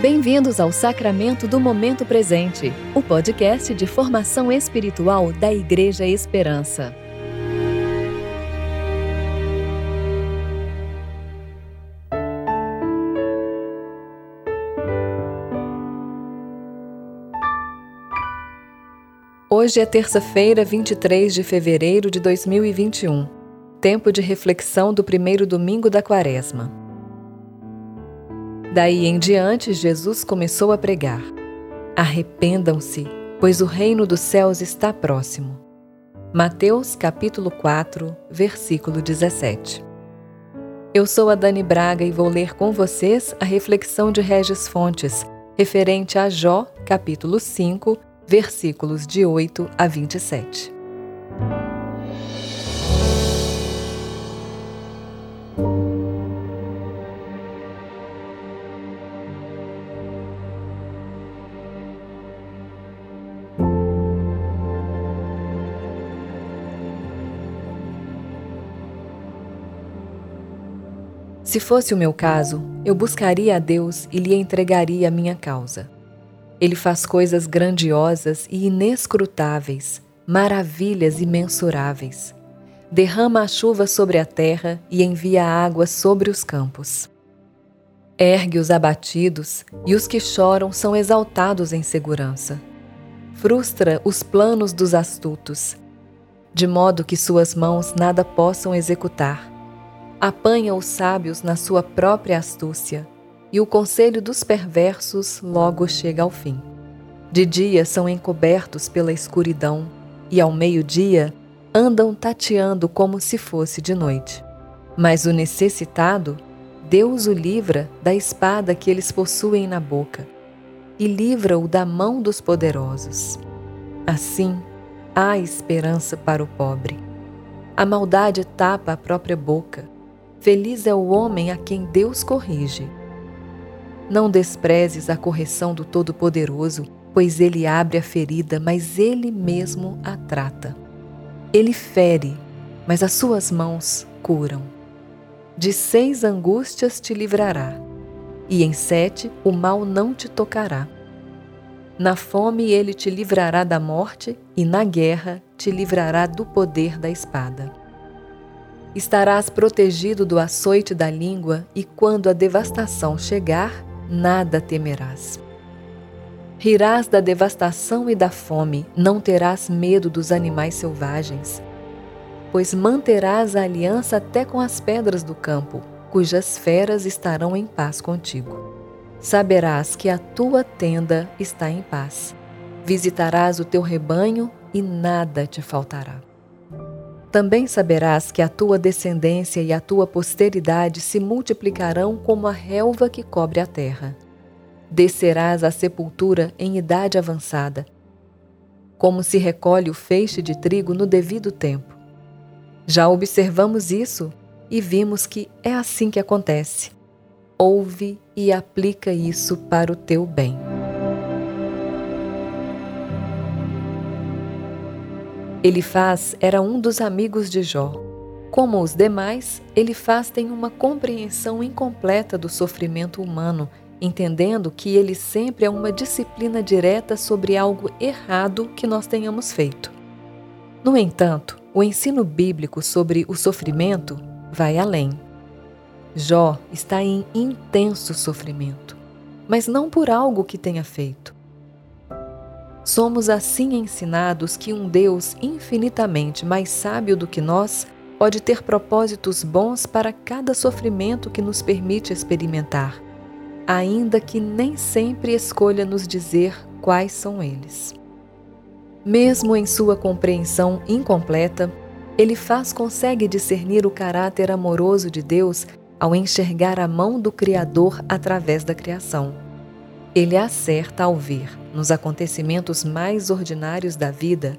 Bem-vindos ao Sacramento do Momento Presente, o podcast de formação espiritual da Igreja Esperança. Hoje é terça-feira, 23 de fevereiro de 2021, tempo de reflexão do primeiro domingo da Quaresma. Daí em diante, Jesus começou a pregar: Arrependam-se, pois o reino dos céus está próximo. Mateus capítulo 4, versículo 17. Eu sou a Dani Braga e vou ler com vocês a reflexão de Regis Fontes, referente a Jó, capítulo 5, versículos de 8 a 27. Se fosse o meu caso, eu buscaria a Deus e lhe entregaria a minha causa. Ele faz coisas grandiosas e inescrutáveis, maravilhas imensuráveis. Derrama a chuva sobre a terra e envia a água sobre os campos. Ergue os abatidos e os que choram são exaltados em segurança. Frustra os planos dos astutos, de modo que suas mãos nada possam executar apanha os sábios na sua própria astúcia, e o conselho dos perversos logo chega ao fim. De dia são encobertos pela escuridão, e ao meio-dia andam tateando como se fosse de noite. Mas o necessitado, Deus o livra da espada que eles possuem na boca, e livra-o da mão dos poderosos. Assim, há esperança para o pobre. A maldade tapa a própria boca Feliz é o homem a quem Deus corrige. Não desprezes a correção do Todo-Poderoso, pois ele abre a ferida, mas ele mesmo a trata. Ele fere, mas as suas mãos curam. De seis angústias te livrará, e em sete o mal não te tocará. Na fome ele te livrará da morte, e na guerra te livrará do poder da espada. Estarás protegido do açoite da língua, e quando a devastação chegar, nada temerás. Rirás da devastação e da fome, não terás medo dos animais selvagens, pois manterás a aliança até com as pedras do campo, cujas feras estarão em paz contigo. Saberás que a tua tenda está em paz. Visitarás o teu rebanho e nada te faltará. Também saberás que a tua descendência e a tua posteridade se multiplicarão como a relva que cobre a terra. Descerás à sepultura em idade avançada, como se recolhe o feixe de trigo no devido tempo. Já observamos isso e vimos que é assim que acontece. Ouve e aplica isso para o teu bem. Elifaz era um dos amigos de Jó. Como os demais, Elifaz tem uma compreensão incompleta do sofrimento humano, entendendo que ele sempre é uma disciplina direta sobre algo errado que nós tenhamos feito. No entanto, o ensino bíblico sobre o sofrimento vai além. Jó está em intenso sofrimento, mas não por algo que tenha feito. Somos assim ensinados que um Deus infinitamente mais sábio do que nós pode ter propósitos bons para cada sofrimento que nos permite experimentar, ainda que nem sempre escolha nos dizer quais são eles. Mesmo em sua compreensão incompleta, ele faz consegue discernir o caráter amoroso de Deus ao enxergar a mão do Criador através da criação. Ele acerta ao ver, nos acontecimentos mais ordinários da vida,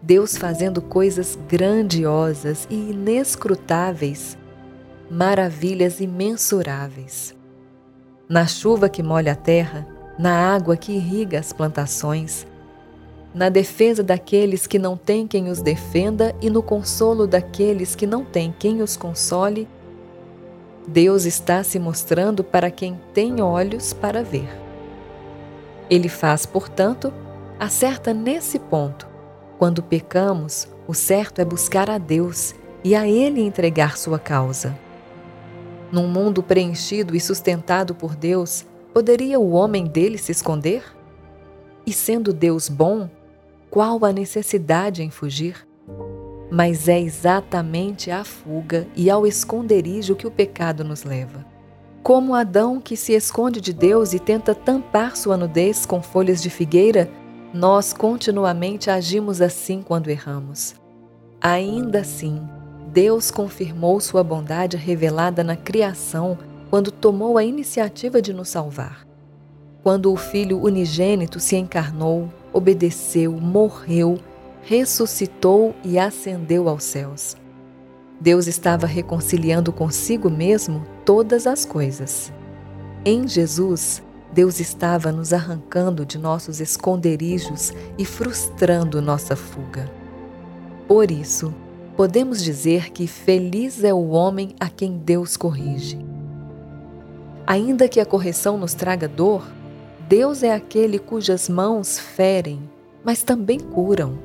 Deus fazendo coisas grandiosas e inescrutáveis, maravilhas imensuráveis. Na chuva que molha a terra, na água que irriga as plantações, na defesa daqueles que não têm quem os defenda e no consolo daqueles que não têm quem os console, Deus está se mostrando para quem tem olhos para ver. Ele faz, portanto, acerta nesse ponto. Quando pecamos, o certo é buscar a Deus e a Ele entregar sua causa. Num mundo preenchido e sustentado por Deus, poderia o homem dele se esconder? E sendo Deus bom, qual a necessidade em fugir? Mas é exatamente à fuga e ao esconderijo que o pecado nos leva. Como Adão que se esconde de Deus e tenta tampar sua nudez com folhas de figueira, nós continuamente agimos assim quando erramos. Ainda assim, Deus confirmou sua bondade revelada na criação quando tomou a iniciativa de nos salvar. Quando o Filho unigênito se encarnou, obedeceu, morreu, ressuscitou e ascendeu aos céus. Deus estava reconciliando consigo mesmo todas as coisas. Em Jesus, Deus estava nos arrancando de nossos esconderijos e frustrando nossa fuga. Por isso, podemos dizer que feliz é o homem a quem Deus corrige. Ainda que a correção nos traga dor, Deus é aquele cujas mãos ferem, mas também curam.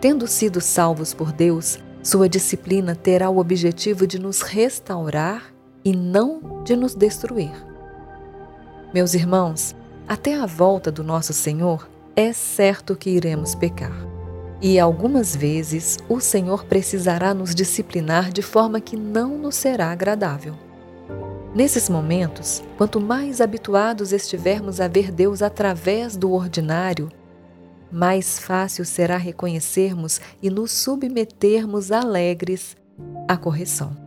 Tendo sido salvos por Deus, sua disciplina terá o objetivo de nos restaurar e não de nos destruir. Meus irmãos, até a volta do nosso Senhor, é certo que iremos pecar. E algumas vezes o Senhor precisará nos disciplinar de forma que não nos será agradável. Nesses momentos, quanto mais habituados estivermos a ver Deus através do ordinário, mais fácil será reconhecermos e nos submetermos alegres à correção.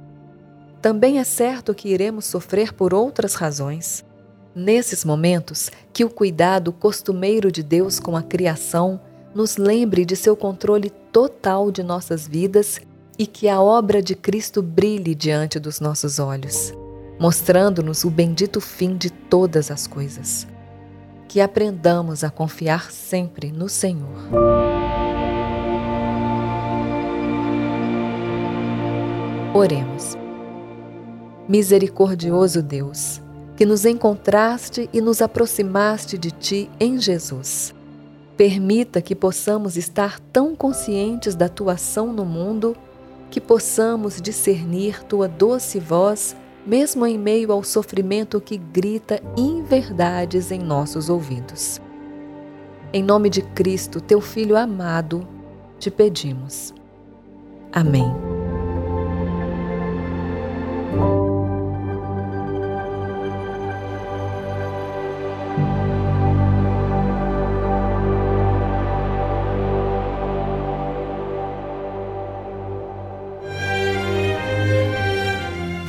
Também é certo que iremos sofrer por outras razões. Nesses momentos, que o cuidado costumeiro de Deus com a criação nos lembre de seu controle total de nossas vidas e que a obra de Cristo brilhe diante dos nossos olhos, mostrando-nos o bendito fim de todas as coisas. Que aprendamos a confiar sempre no Senhor. Oremos. Misericordioso Deus, que nos encontraste e nos aproximaste de Ti em Jesus Permita que possamos estar tão conscientes da tua ação no mundo que possamos discernir tua doce voz, mesmo em meio ao sofrimento que grita inverdades em nossos ouvidos. Em nome de Cristo, teu Filho amado, te pedimos. Amém.